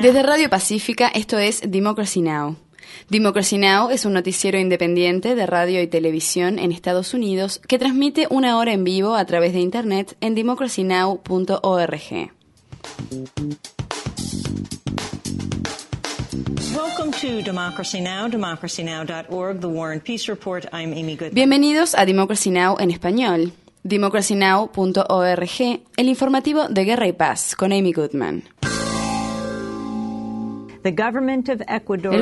Desde Radio Pacífica, esto es Democracy Now! Democracy Now! es un noticiero independiente de radio y televisión en Estados Unidos que transmite una hora en vivo a través de Internet en democracynow.org. Bienvenidos a Democracy Now! en español. democracynow.org, el informativo de Guerra y Paz con Amy Goodman. El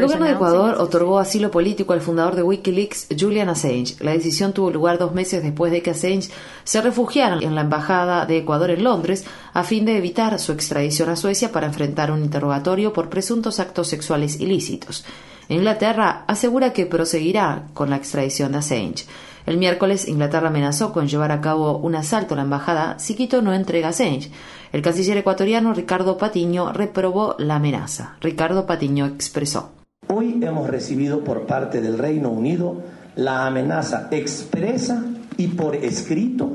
gobierno de Ecuador otorgó asilo político al fundador de Wikileaks, Julian Assange. La decisión tuvo lugar dos meses después de que Assange se refugiara en la embajada de Ecuador en Londres a fin de evitar su extradición a Suecia para enfrentar un interrogatorio por presuntos actos sexuales ilícitos. Inglaterra asegura que proseguirá con la extradición de Assange. El miércoles, Inglaterra amenazó con llevar a cabo un asalto a la embajada si Quito no entrega a Assange. El canciller ecuatoriano Ricardo Patiño reprobó la amenaza. Ricardo Patiño expresó. Hoy hemos recibido por parte del Reino Unido la amenaza expresa y por escrito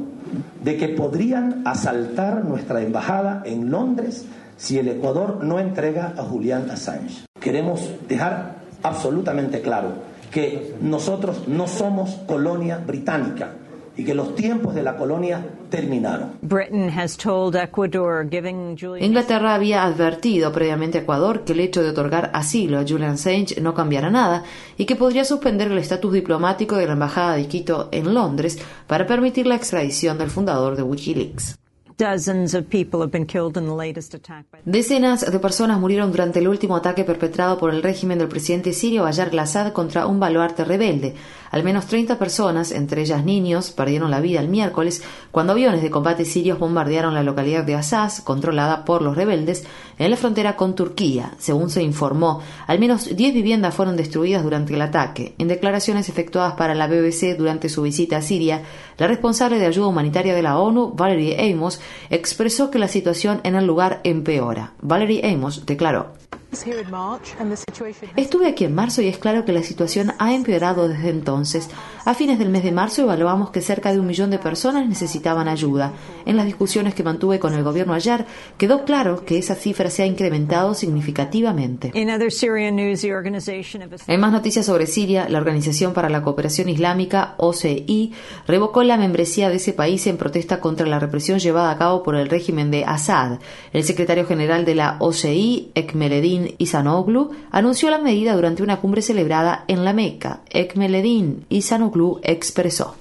de que podrían asaltar nuestra embajada en Londres si el Ecuador no entrega a Julián Assange. Queremos dejar absolutamente claro que nosotros no somos colonia británica y que los tiempos de la colonia terminaron. Inglaterra había advertido previamente a Ecuador que el hecho de otorgar asilo a Julian Assange no cambiará nada y que podría suspender el estatus diplomático de la embajada de Quito en Londres para permitir la extradición del fundador de Wikileaks. Decenas de personas murieron durante el último ataque perpetrado por el régimen del presidente sirio Bayar al-Assad contra un baluarte rebelde. Al menos 30 personas, entre ellas niños, perdieron la vida el miércoles cuando aviones de combate sirios bombardearon la localidad de Assas, controlada por los rebeldes, en la frontera con Turquía. Según se informó, al menos 10 viviendas fueron destruidas durante el ataque. En declaraciones efectuadas para la BBC durante su visita a Siria, la responsable de ayuda humanitaria de la ONU, Valerie Amos, expresó que la situación en el lugar empeora. Valerie Amos declaró. Estuve aquí en marzo y es claro que la situación ha empeorado desde entonces. A fines del mes de marzo evaluamos que cerca de un millón de personas necesitaban ayuda. En las discusiones que mantuve con el gobierno ayer, quedó claro que esa cifra se ha incrementado significativamente. En más noticias sobre Siria, la Organización para la Cooperación Islámica, OCI, revocó la membresía de ese país en protesta contra la represión llevada a cabo por el régimen de Assad. El secretario general de la OCI, Ekmeledin Isanoglu anunció la medida durante una cumbre celebrada en la Meca. Ekmeledin Isanoglu expresó.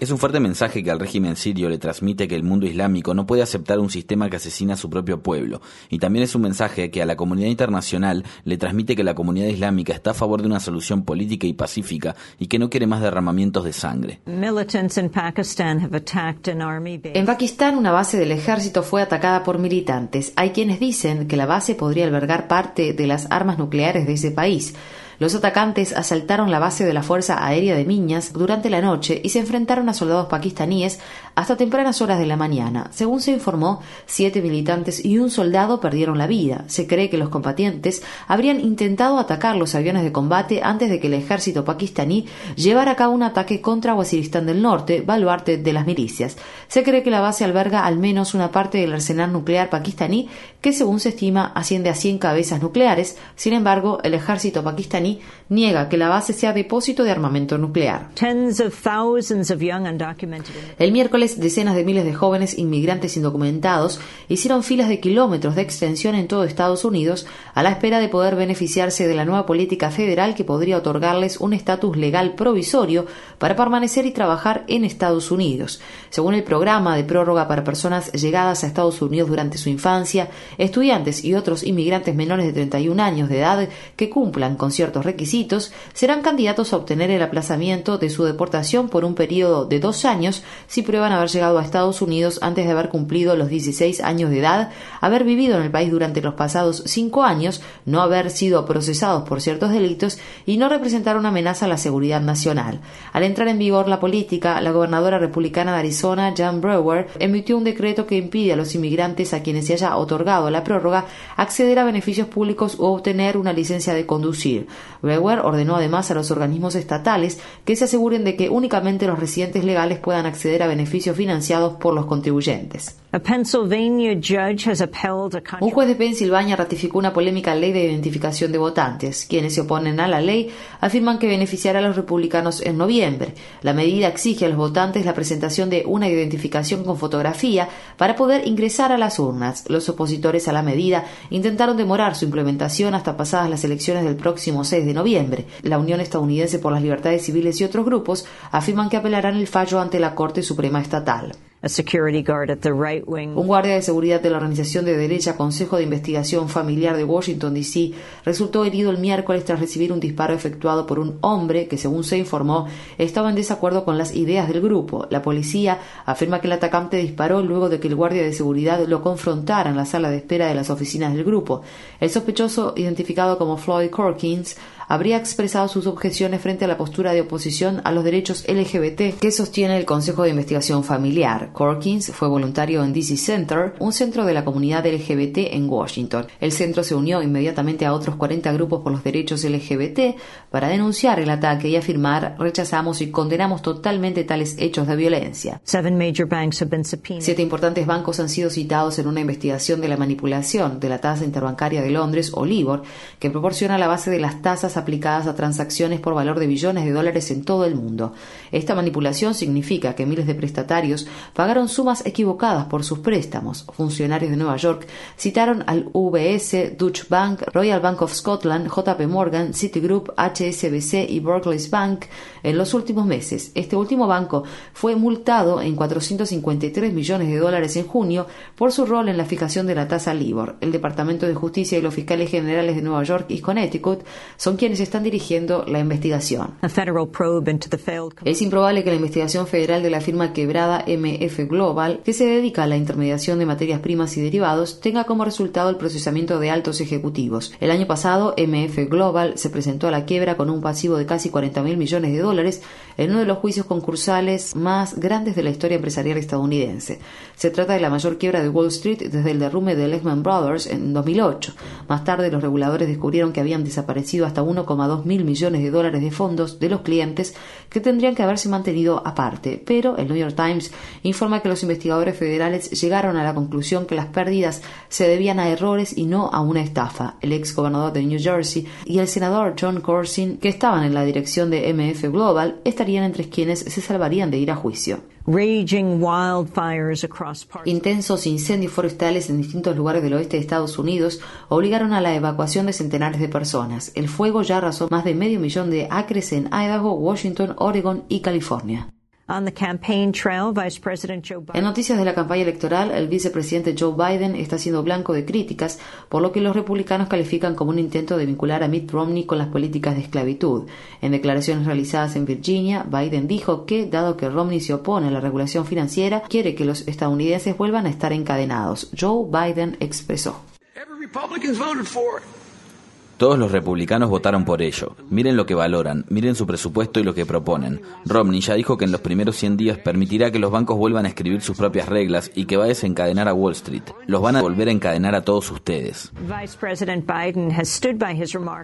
Es un fuerte mensaje que al régimen sirio le transmite que el mundo islámico no puede aceptar un sistema que asesina a su propio pueblo. Y también es un mensaje que a la comunidad internacional le transmite que la comunidad islámica está a favor de una solución política y pacífica y que no quiere más derramamientos de sangre. En Pakistán, una base del ejército fue atacada por militantes. Hay quienes dicen que la base podría albergar parte de las armas nucleares de ese país. Los atacantes asaltaron la base de la Fuerza Aérea de Miñas durante la noche y se enfrentaron a soldados pakistaníes hasta tempranas horas de la mañana. Según se informó, siete militantes y un soldado perdieron la vida. Se cree que los combatientes habrían intentado atacar los aviones de combate antes de que el ejército pakistaní llevara a cabo un ataque contra Waziristán del Norte, baluarte de las milicias. Se cree que la base alberga al menos una parte del arsenal nuclear pakistaní que según se estima asciende a 100 cabezas nucleares. Sin embargo, el ejército pakistaní niega que la base sea depósito de armamento nuclear. El miércoles, decenas de miles de jóvenes inmigrantes indocumentados hicieron filas de kilómetros de extensión en todo Estados Unidos a la espera de poder beneficiarse de la nueva política federal que podría otorgarles un estatus legal provisorio para permanecer y trabajar en Estados Unidos. Según el programa de prórroga para personas llegadas a Estados Unidos durante su infancia, estudiantes y otros inmigrantes menores de 31 años de edad que cumplan con ciertos requisitos, serán candidatos a obtener el aplazamiento de su deportación por un periodo de dos años si prueban haber llegado a Estados Unidos antes de haber cumplido los 16 años de edad, haber vivido en el país durante los pasados cinco años, no haber sido procesados por ciertos delitos y no representar una amenaza a la seguridad nacional. Al entrar en vigor la política, la gobernadora republicana de Arizona, Jan Brewer, emitió un decreto que impide a los inmigrantes a quienes se haya otorgado la prórroga acceder a beneficios públicos o obtener una licencia de conducir. Brewer ordenó además a los organismos estatales que se aseguren de que únicamente los residentes legales puedan acceder a beneficios financiados por los contribuyentes. Un juez de Pensilvania ratificó una polémica ley de identificación de votantes. Quienes se oponen a la ley afirman que beneficiará a los republicanos en noviembre. La medida exige a los votantes la presentación de una identificación con fotografía para poder ingresar a las urnas. Los opositores a la medida intentaron demorar su implementación hasta pasadas las elecciones del próximo 6 de noviembre. La Unión Estadounidense por las Libertades Civiles y otros grupos afirman que apelarán el fallo ante la Corte Suprema Estatal. Un guardia de seguridad de la organización de derecha Consejo de Investigación Familiar de Washington, D.C., resultó herido el miércoles tras recibir un disparo efectuado por un hombre que, según se informó, estaba en desacuerdo con las ideas del grupo. La policía afirma que el atacante disparó luego de que el guardia de seguridad lo confrontara en la sala de espera de las oficinas del grupo. El sospechoso, identificado como Floyd Corkins, habría expresado sus objeciones frente a la postura de oposición a los derechos LGBT que sostiene el Consejo de Investigación Familiar. Corkins fue voluntario en DC Center, un centro de la comunidad LGBT en Washington. El centro se unió inmediatamente a otros 40 grupos por los derechos LGBT para denunciar el ataque y afirmar rechazamos y condenamos totalmente tales hechos de violencia. Siete importantes bancos han sido citados en una investigación de la manipulación de la tasa interbancaria de Londres o LIBOR, que proporciona la base de las tasas aplicadas a transacciones por valor de billones de dólares en todo el mundo. Esta manipulación significa que miles de prestatarios pagaron sumas equivocadas por sus préstamos. Funcionarios de Nueva York citaron al UBS, Deutsche Bank, Royal Bank of Scotland, JP Morgan, Citigroup, HSBC y Barclays Bank en los últimos meses. Este último banco fue multado en 453 millones de dólares en junio por su rol en la fijación de la tasa LIBOR. El Departamento de Justicia y los fiscales generales de Nueva York y Connecticut son quienes están dirigiendo la investigación. Es improbable que la investigación federal de la firma quebrada MF Global, que se dedica a la intermediación de materias primas y derivados, tenga como resultado el procesamiento de altos ejecutivos. El año pasado, MF Global se presentó a la quiebra con un pasivo de casi 40 mil millones de dólares en uno de los juicios concursales más grandes de la historia empresarial estadounidense. Se trata de la mayor quiebra de Wall Street desde el derrumbe de Lehman Brothers en 2008. Más tarde, los reguladores descubrieron que habían desaparecido hasta 1,2 mil millones de dólares de fondos de los clientes que tendrían que haberse mantenido aparte, pero el New York Times informa que los investigadores federales llegaron a la conclusión que las pérdidas se debían a errores y no a una estafa. El ex gobernador de New Jersey y el senador John Corsin, que estaban en la dirección de MF Global, estarían entre quienes se salvarían de ir a juicio. Intensos incendios forestales en distintos lugares del oeste de Estados Unidos obligaron a la evacuación de centenares de personas. El fuego ya arrasó más de medio millón de acres en Idaho, Washington, Oregon y California. En noticias de la campaña electoral, el vicepresidente Joe Biden está siendo blanco de críticas, por lo que los republicanos califican como un intento de vincular a Mitt Romney con las políticas de esclavitud. En declaraciones realizadas en Virginia, Biden dijo que, dado que Romney se opone a la regulación financiera, quiere que los estadounidenses vuelvan a estar encadenados. Joe Biden expresó. Todos los republicanos votaron por ello. Miren lo que valoran, miren su presupuesto y lo que proponen. Romney ya dijo que en los primeros 100 días permitirá que los bancos vuelvan a escribir sus propias reglas y que va a desencadenar a Wall Street. Los van a volver a encadenar a todos ustedes.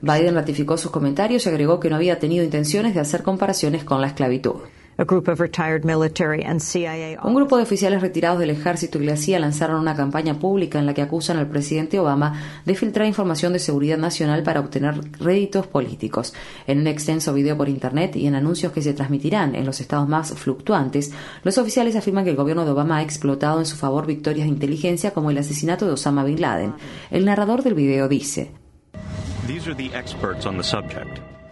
Biden ratificó sus comentarios y agregó que no había tenido intenciones de hacer comparaciones con la esclavitud. Un grupo de oficiales retirados del ejército y la CIA lanzaron una campaña pública en la que acusan al presidente Obama de filtrar información de seguridad nacional para obtener réditos políticos. En un extenso video por Internet y en anuncios que se transmitirán en los estados más fluctuantes, los oficiales afirman que el gobierno de Obama ha explotado en su favor victorias de inteligencia como el asesinato de Osama Bin Laden. El narrador del video dice.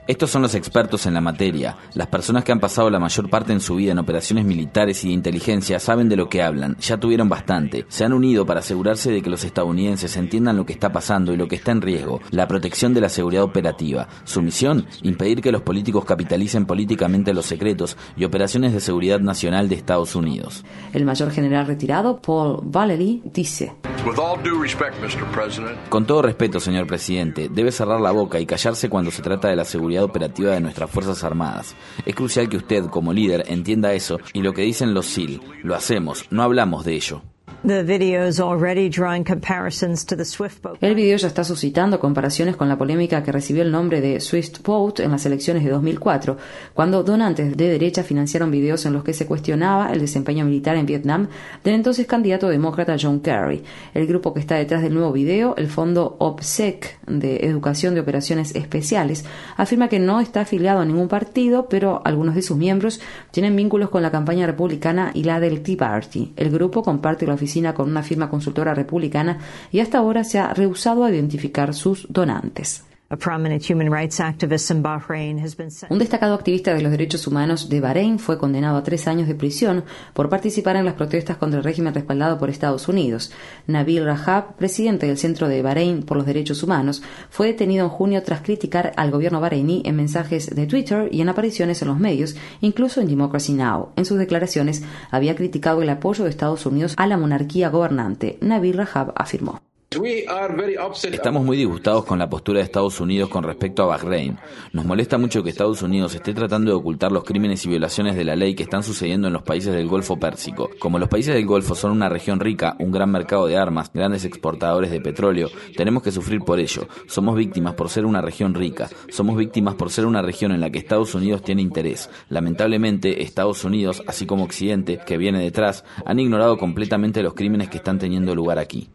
Estos son los expertos en la materia. Las personas que han pasado la mayor parte en su vida en operaciones militares y de inteligencia saben de lo que hablan, ya tuvieron bastante. Se han unido para asegurarse de que los estadounidenses entiendan lo que está pasando y lo que está en riesgo, la protección de la seguridad operativa. Su misión, impedir que los políticos capitalicen políticamente los secretos y operaciones de seguridad nacional de Estados Unidos. El mayor general retirado, Paul Valery, dice. Con todo respeto, señor presidente, debe cerrar la boca y callarse cuando se trata de la seguridad operativa de nuestras Fuerzas Armadas. Es crucial que usted, como líder, entienda eso y lo que dicen los SEAL. Lo hacemos, no hablamos de ello. El video ya está suscitando comparaciones con la polémica que recibió el nombre de Swift Boat en las elecciones de 2004, cuando donantes de derecha financiaron videos en los que se cuestionaba el desempeño militar en Vietnam del entonces candidato demócrata John Kerry. El grupo que está detrás del nuevo video, el Fondo OPSEC de Educación de Operaciones Especiales, afirma que no está afiliado a ningún partido, pero algunos de sus miembros tienen vínculos con la campaña republicana y la del Tea Party. El grupo comparte la oficina con una firma consultora republicana y hasta ahora se ha rehusado a identificar sus donantes. Un destacado activista de los derechos humanos de Bahrein fue condenado a tres años de prisión por participar en las protestas contra el régimen respaldado por Estados Unidos. Nabil Rajab, presidente del Centro de Bahrein por los Derechos Humanos, fue detenido en junio tras criticar al gobierno bahreiní en mensajes de Twitter y en apariciones en los medios, incluso en Democracy Now! En sus declaraciones había criticado el apoyo de Estados Unidos a la monarquía gobernante. Nabil Rajab afirmó. Estamos muy disgustados con la postura de Estados Unidos con respecto a Bahrein. Nos molesta mucho que Estados Unidos esté tratando de ocultar los crímenes y violaciones de la ley que están sucediendo en los países del Golfo Pérsico. Como los países del Golfo son una región rica, un gran mercado de armas, grandes exportadores de petróleo, tenemos que sufrir por ello. Somos víctimas por ser una región rica. Somos víctimas por ser una región en la que Estados Unidos tiene interés. Lamentablemente, Estados Unidos, así como Occidente, que viene detrás, han ignorado completamente los crímenes que están teniendo lugar aquí.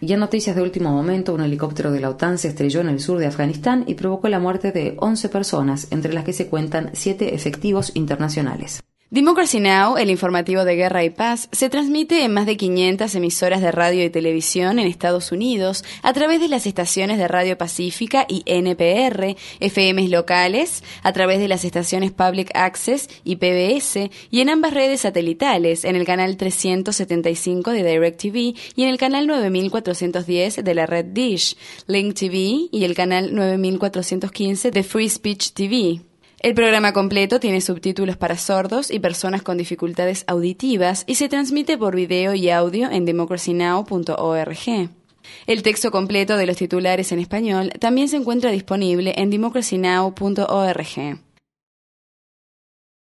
Y en noticias de último momento, un helicóptero de la OTAN se estrelló en el sur de Afganistán y provocó la muerte de 11 personas, entre las que se cuentan 7 efectivos internacionales. Democracy Now!, el informativo de guerra y paz, se transmite en más de 500 emisoras de radio y televisión en Estados Unidos a través de las estaciones de Radio Pacífica y NPR, FMs locales, a través de las estaciones Public Access y PBS y en ambas redes satelitales, en el canal 375 de DirecTV y en el canal 9410 de la red Dish, Link TV y el canal 9415 de Free Speech TV. El programa completo tiene subtítulos para sordos y personas con dificultades auditivas y se transmite por video y audio en democracynow.org. El texto completo de los titulares en español también se encuentra disponible en democracynow.org.